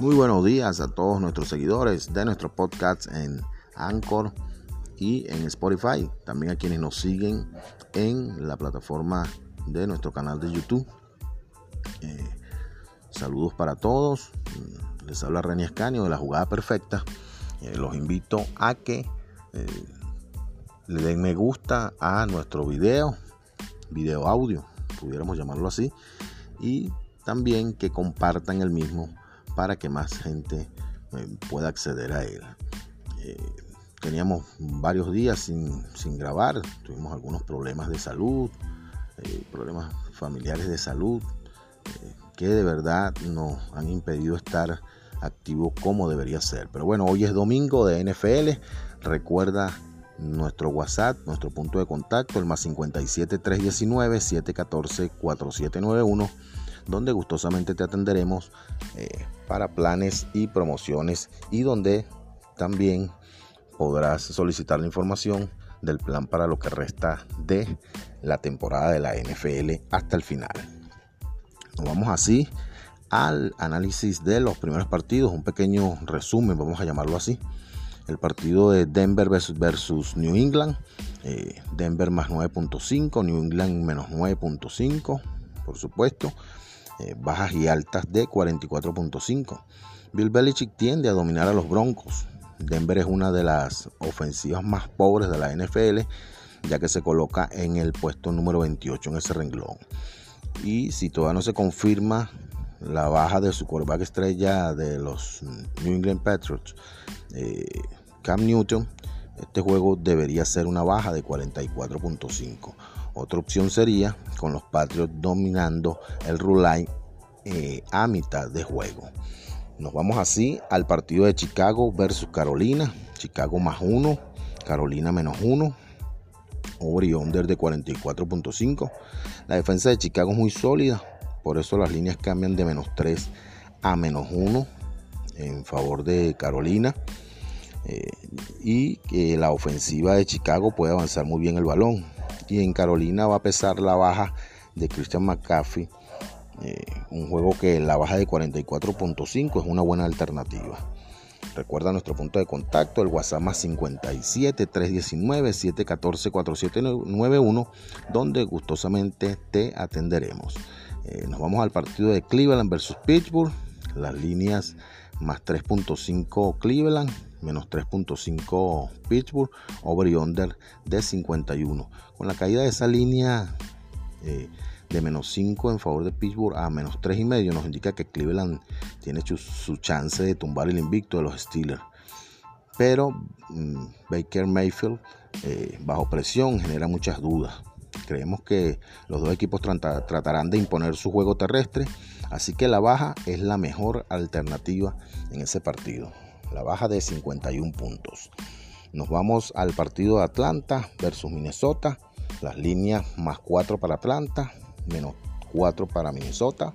Muy buenos días a todos nuestros seguidores de nuestro podcast en Anchor y en Spotify. También a quienes nos siguen en la plataforma de nuestro canal de YouTube. Eh, saludos para todos. Les habla René Escanio de la jugada perfecta. Eh, los invito a que eh, le den me gusta a nuestro video, video audio, pudiéramos llamarlo así, y también que compartan el mismo para que más gente eh, pueda acceder a él. Eh, teníamos varios días sin, grabar, tuvimos algunos problemas de salud, eh, problemas familiares de salud, que de verdad nos han impedido estar activos como debería ser. Pero bueno, hoy es domingo de NFL, recuerda nuestro WhatsApp, nuestro punto de contacto, el más 57 319 714 4791 donde gustosamente te atenderemos eh, para planes y promociones y donde también podrás solicitar la información del plan para lo que resta de la temporada de la NFL hasta el final. Nos vamos así al análisis de los primeros partidos, un pequeño resumen, vamos a llamarlo así. El partido de Denver versus, New England, eh, Denver más 9.5, New England menos 9.5, por supuesto. Eh, bajas y altas de 44.5. Bill Belichick tiende a dominar a los Broncos. Denver es una de las ofensivas más pobres de la NFL, ya que se coloca en el puesto número 28 en ese renglón. Y si todavía no se confirma la baja de su quarterback estrella de los New England Patriots, eh, Cam Newton, este juego debería ser una baja de 44.5. Otra opción sería con los Patriots dominando el rule eh, a mitad de juego. Nos vamos así al partido de Chicago versus Carolina. Chicago más 1, Carolina menos 1. Over y under de 44.5. La defensa de Chicago es muy sólida, por eso las líneas cambian de menos 3 a menos 1 en favor de Carolina. Eh, y que la ofensiva de Chicago puede avanzar muy bien el balón y en Carolina va a pesar la baja de Christian McCaffrey. Eh, un juego que la baja de 44.5 es una buena alternativa. Recuerda nuestro punto de contacto, el WhatsApp más 57 319 714 4791, donde gustosamente te atenderemos. Eh, nos vamos al partido de Cleveland versus Pittsburgh. Las líneas más 3.5 Cleveland, menos 3.5 Pittsburgh, over y under de 51. Con la caída de esa línea eh, de menos 5 en favor de Pittsburgh a menos 3,5 nos indica que Cleveland tiene su, chance de tumbar el invicto de los Steelers. Pero mm, Baker Mayfield eh, bajo presión genera muchas dudas. Creemos que los dos equipos tratarán de imponer su juego terrestre, así que la baja es la mejor alternativa en ese partido la baja de 51 puntos. Nos vamos al partido de Atlanta versus Minnesota. Las líneas más 4 para Atlanta, menos 4 para Minnesota.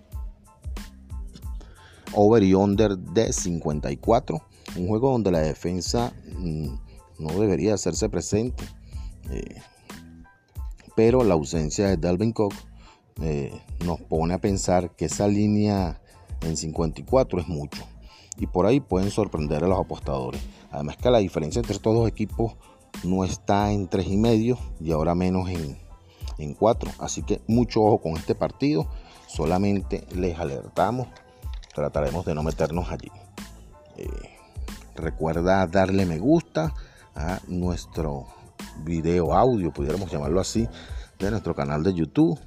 Over y under de 54. Un juego donde la defensa mm, no debería hacerse presente. Eh, pero la ausencia de Dalvin Cook eh, nos pone a pensar que esa línea en 54 es mucho y por ahí pueden sorprender a los apostadores. Además que la diferencia entre estos dos equipos no está en tres y medio y ahora menos en, en 4. Así que mucho ojo con este partido. Solamente les alertamos. Trataremos de no meternos allí. Eh, recuerda darle me gusta a nuestro video audio, pudiéramos llamarlo así, de nuestro canal de YouTube.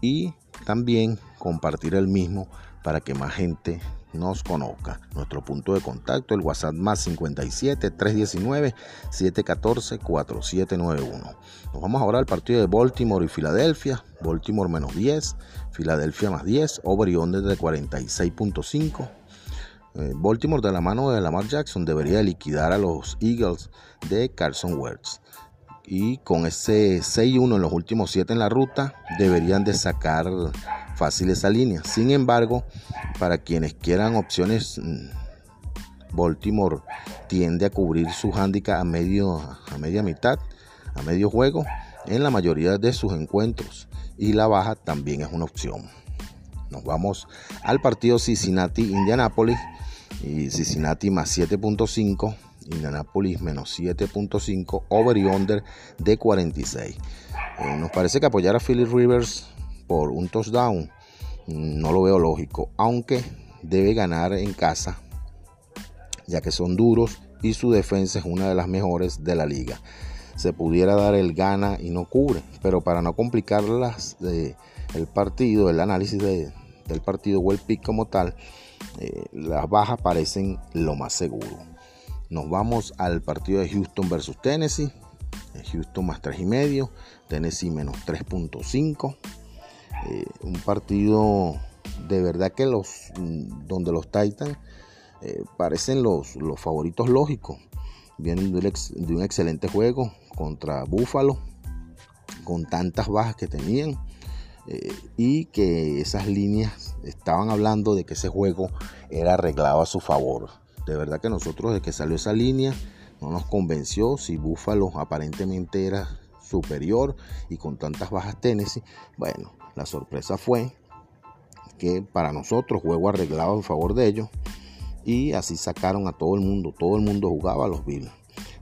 Y también compartir el mismo para que más gente nos conozca. Nuestro punto de contacto, el WhatsApp más 57 319 714 4791. Nos vamos ahora al partido de Baltimore y Filadelfia. Baltimore menos 10, Filadelfia más 10, over y under de 46.5. Eh, Baltimore de la mano de Lamar Jackson debería liquidar a los Eagles de Carson Wentz. Y con ese 6-1 en los últimos 7 en la ruta, deberían de sacar fácil esa línea. Sin embargo, para quienes quieran opciones, mm, Baltimore tiende a cubrir su handicap a, medio, a media mitad, a medio juego, en la mayoría de sus encuentros. Y la baja también es una opción. Nos vamos al partido Cincinnati-Indianapolis. y Cincinnati más 7.5, Indianapolis menos 7.5, over y under de 46. Eh, nos parece que apoyar a Philip Rivers un touchdown no lo veo lógico, aunque debe ganar en casa, ya que son duros y su defensa es una de las mejores de la liga. Se pudiera dar el gana y no cubre, pero para no complicar de, el partido, el análisis del partido o el pick como tal, eh, las bajas parecen lo más seguro. Nos vamos al partido de Houston versus Tennessee. Houston más 3,5, Tennessee menos 3.5. Eh, un partido de verdad que los donde los Titans eh, parecen los, los, favoritos lógicos. Vienen de un, excelente juego contra Buffalo, con tantas bajas que tenían. Eh, y que esas líneas estaban hablando de que ese juego era arreglado a su favor. De verdad que nosotros de que salió esa línea no nos convenció si Buffalo aparentemente era superior y con tantas bajas Tennessee. Bueno, la sorpresa fue que para nosotros juego arreglado en favor de ellos y así sacaron a todo el mundo. Todo el mundo jugaba a los Bills.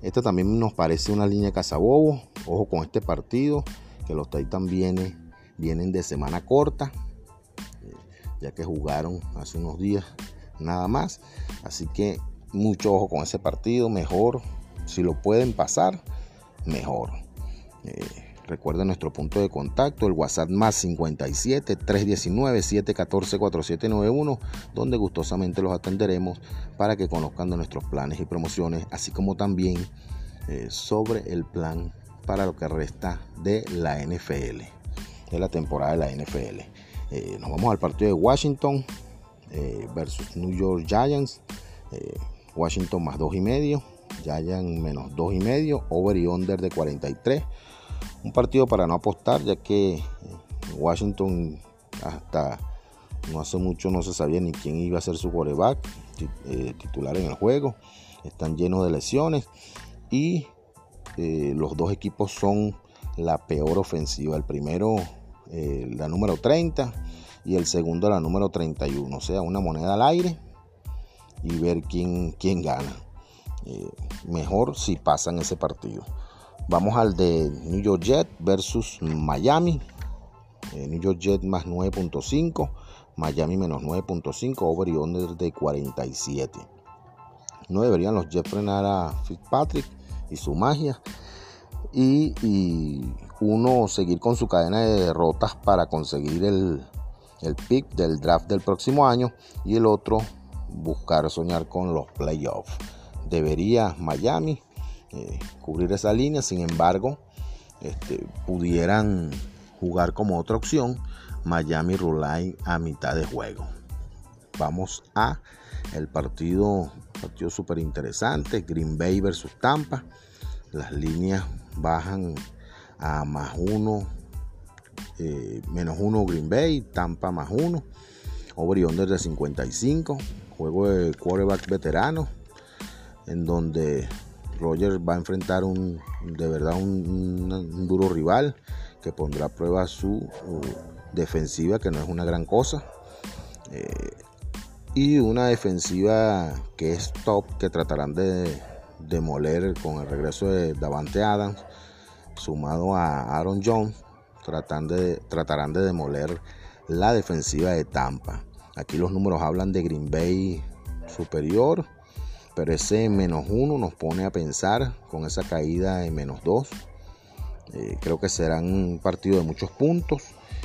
Esta también nos parece una línea cazabobo. Ojo con este partido, que los Titans vienen, vienen de semana corta, ya que jugaron hace unos días nada más. Así que mucho ojo con ese partido. Mejor, si lo pueden pasar, mejor. Eh, recuerden nuestro punto de contacto, el WhatsApp más 57 319 714 4791, donde gustosamente los atenderemos para que conozcan de nuestros planes y promociones, así como también eh, sobre el plan para lo que resta de la NFL, de la temporada de la NFL. Eh, nos vamos al partido de Washington versus New York Giants. Washington más 2 y medio. Giants menos 2 y medio. Over y under de 43. Un partido para no apostar, ya que eh, Washington hasta no hace mucho no se sabía ni quién iba a ser su quarterback eh, titular en el juego. Están llenos de lesiones y eh, los dos equipos son la peor ofensiva. El primero, la número 30 y el segundo, la número 31. O sea, una moneda al aire y ver quién, quién gana. Eh, mejor si pasan ese partido. Vamos al de New York Jet versus Miami. Eh, New York Jet más 9.5, Miami menos 9.5, over y under de 47. No deberían los Jets frenar a Fitzpatrick y su magia. Y, uno seguir con su cadena de derrotas para conseguir el pick del draft del próximo año. Y el otro buscar soñar con los playoffs. Debería Miami eh, cubrir esa línea, sin embargo, este, pudieran jugar como otra opción Miami Rulay a mitad de juego. Vamos a el partido, partido súper interesante, Green Bay versus Tampa. Las líneas bajan a más uno, eh, menos uno Green Bay, Tampa más uno, over y de 55 juego de quarterback veterano, en donde Rogers va a enfrentar un, de verdad un, duro rival que pondrá a prueba su defensiva, que no es una gran cosa. Eh, y una defensiva que es top, que tratarán de demoler con el regreso de Davante Adams, sumado a Aaron Jones, de, tratarán de demoler la defensiva de Tampa. Aquí los números hablan de Green Bay superior, pero ese menos uno nos pone a pensar con esa caída en menos dos. Eh, creo que será un partido de muchos puntos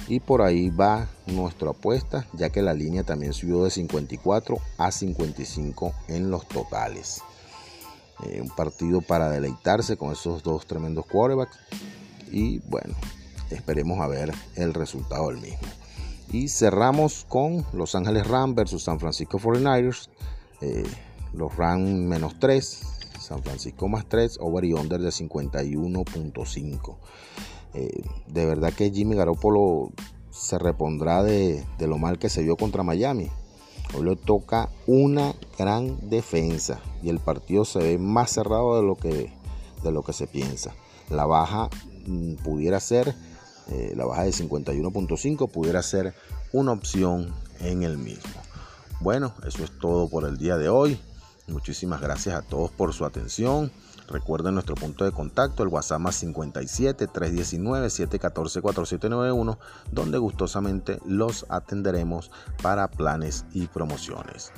y por ahí va nuestra apuesta, ya que la línea también subió de 54 a 55 en los totales. Eh, un partido para deleitarse con esos dos tremendos quarterbacks y bueno, esperemos a ver el resultado del mismo. Y cerramos con Los Ángeles Rams versus San Francisco 49ers. Eh, los Rams menos 3, San Francisco más 3, over y under de 51.5. Eh, de verdad que Jimmy Garoppolo se repondrá de, lo mal que se vio contra Miami. Hoy le toca una gran defensa y el partido se ve más cerrado de lo que, de lo que se piensa. La baja mm, pudiera ser eh, la baja de 51.5 pudiera ser una opción en el mismo. Bueno, eso es todo por el día de hoy. Muchísimas gracias a todos por su atención. Recuerden nuestro punto de contacto, el WhatsApp más 57 319 714 4791, donde gustosamente los atenderemos para planes y promociones.